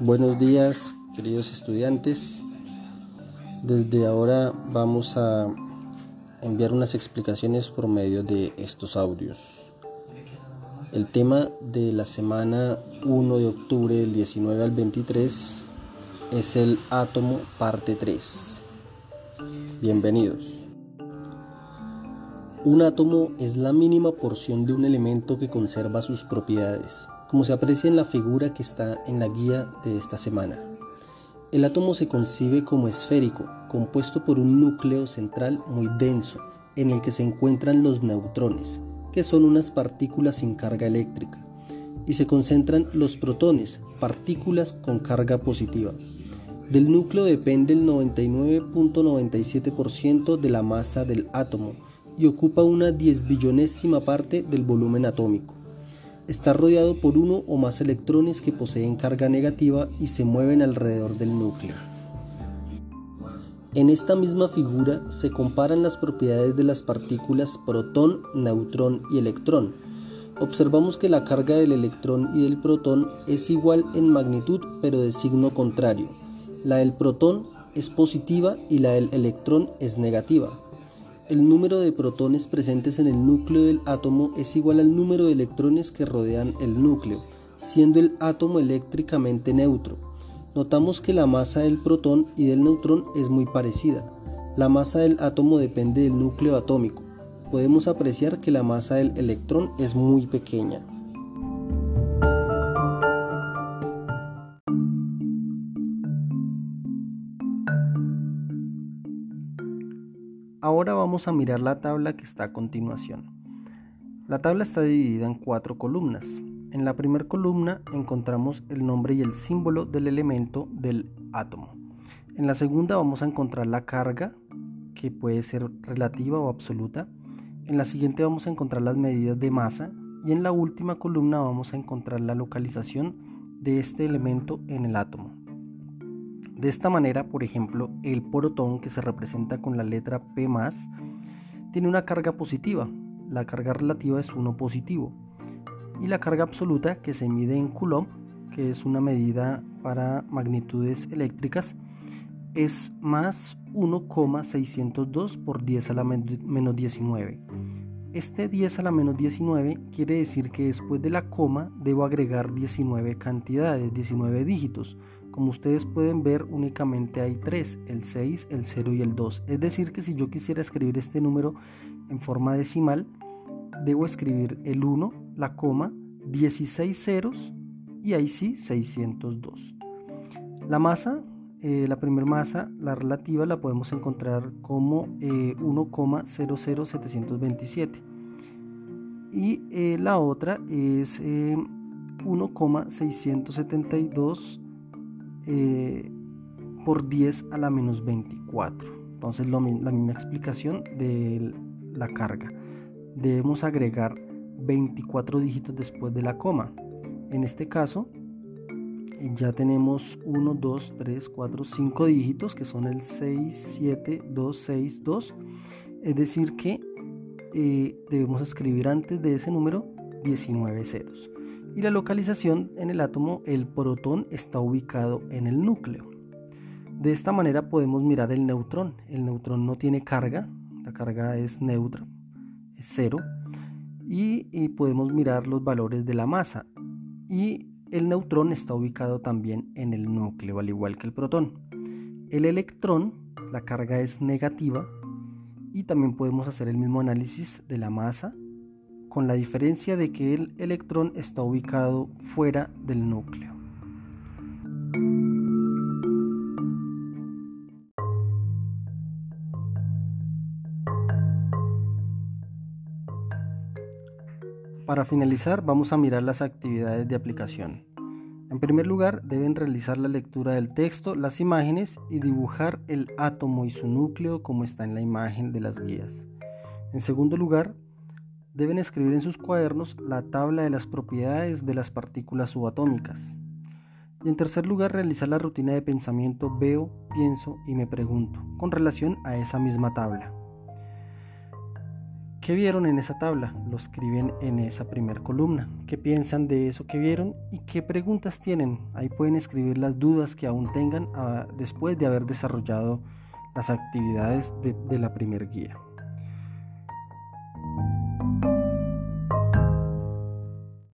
Buenos días, queridos estudiantes. Desde ahora vamos a enviar unas explicaciones por medio de estos audios. El tema de la semana 1 de octubre del 19 al 23 es el átomo parte 3. Bienvenidos. Un átomo es la mínima porción de un elemento que conserva sus propiedades, como se aprecia en la figura que está en la guía de esta semana. El átomo se concibe como esférico, compuesto por un núcleo central muy denso, en el que se encuentran los neutrones, que son unas partículas sin carga eléctrica, y se concentran los protones, partículas con carga positiva. Del núcleo depende el 99.97% de la masa del átomo, y ocupa una diez billonésima parte del volumen atómico. Está rodeado por uno o más electrones que poseen carga negativa y se mueven alrededor del núcleo. En esta misma figura se comparan las propiedades de las partículas protón, neutrón y electrón. Observamos que la carga del electrón y del protón es igual en magnitud pero de signo contrario. La del protón es positiva y la del electrón es negativa el número de protones presentes en el núcleo del átomo es igual al número de electrones que rodean el núcleo, siendo el átomo eléctricamente neutro. Notamos que la masa del protón y del neutrón es muy parecida. La masa del átomo depende del núcleo atómico. Podemos apreciar que la masa del electrón es muy pequeña. Ahora vamos a mirar la tabla que está a continuación. La tabla está dividida en cuatro columnas. En la primera columna encontramos el nombre y el símbolo del elemento del átomo. En la segunda vamos a encontrar la carga, que puede ser relativa o absoluta. En la siguiente vamos a encontrar las medidas de masa y en la última columna vamos a encontrar la localización de este elemento en el átomo. De esta manera, por ejemplo, el protón que se representa con la letra P tiene una carga positiva. La carga relativa es 1 positivo. Y la carga absoluta que se mide en Coulomb, que es una medida para magnitudes eléctricas, es más 1,602 por 10 a la menos 19. Este 10 a la menos 19 quiere decir que después de la coma debo agregar 19 cantidades, 19 dígitos. Como ustedes pueden ver, únicamente hay tres, el 6, el 0 y el 2. Es decir, que si yo quisiera escribir este número en forma decimal, debo escribir el 1, la coma, 16 ceros y ahí sí 602. La masa, eh, la primera masa, la relativa, la podemos encontrar como eh, 1,00727 y eh, la otra es 1,672 eh, por 10 a la menos 24. Entonces la misma explicación de la carga. Debemos agregar 24 dígitos después de la coma. En este caso eh, ya tenemos 1, 2, 3, 4, 5 dígitos que son el 6, 7, 2, 6, 2. Es decir que eh, debemos escribir antes de ese número 19 ceros y la localización en el átomo, el protón está ubicado en el núcleo. De esta manera podemos mirar el neutrón. El neutrón no tiene carga, la carga es neutra, es cero, y, podemos mirar los valores de la masa. Y el neutrón está ubicado también en el núcleo, al igual que el protón. El electrón, la carga es negativa, y también podemos hacer el mismo análisis de la masa con la diferencia de que el electrón está ubicado fuera del núcleo. Para finalizar vamos a mirar las actividades de aplicación. En primer lugar deben realizar la lectura del texto, las imágenes y dibujar el átomo y su núcleo como está en la imagen de las guías. En segundo lugar, deben escribir en sus cuadernos la tabla de las propiedades de las partículas subatómicas. Y en tercer lugar, realizar la rutina de pensamiento veo, pienso y me pregunto con relación a esa misma tabla. ¿Qué vieron en esa tabla? Lo escriben en esa primera columna. ¿Qué piensan de eso que vieron y qué preguntas tienen? Ahí pueden escribir las dudas que aún tengan ah, después de haber desarrollado las actividades de, de la primer guía.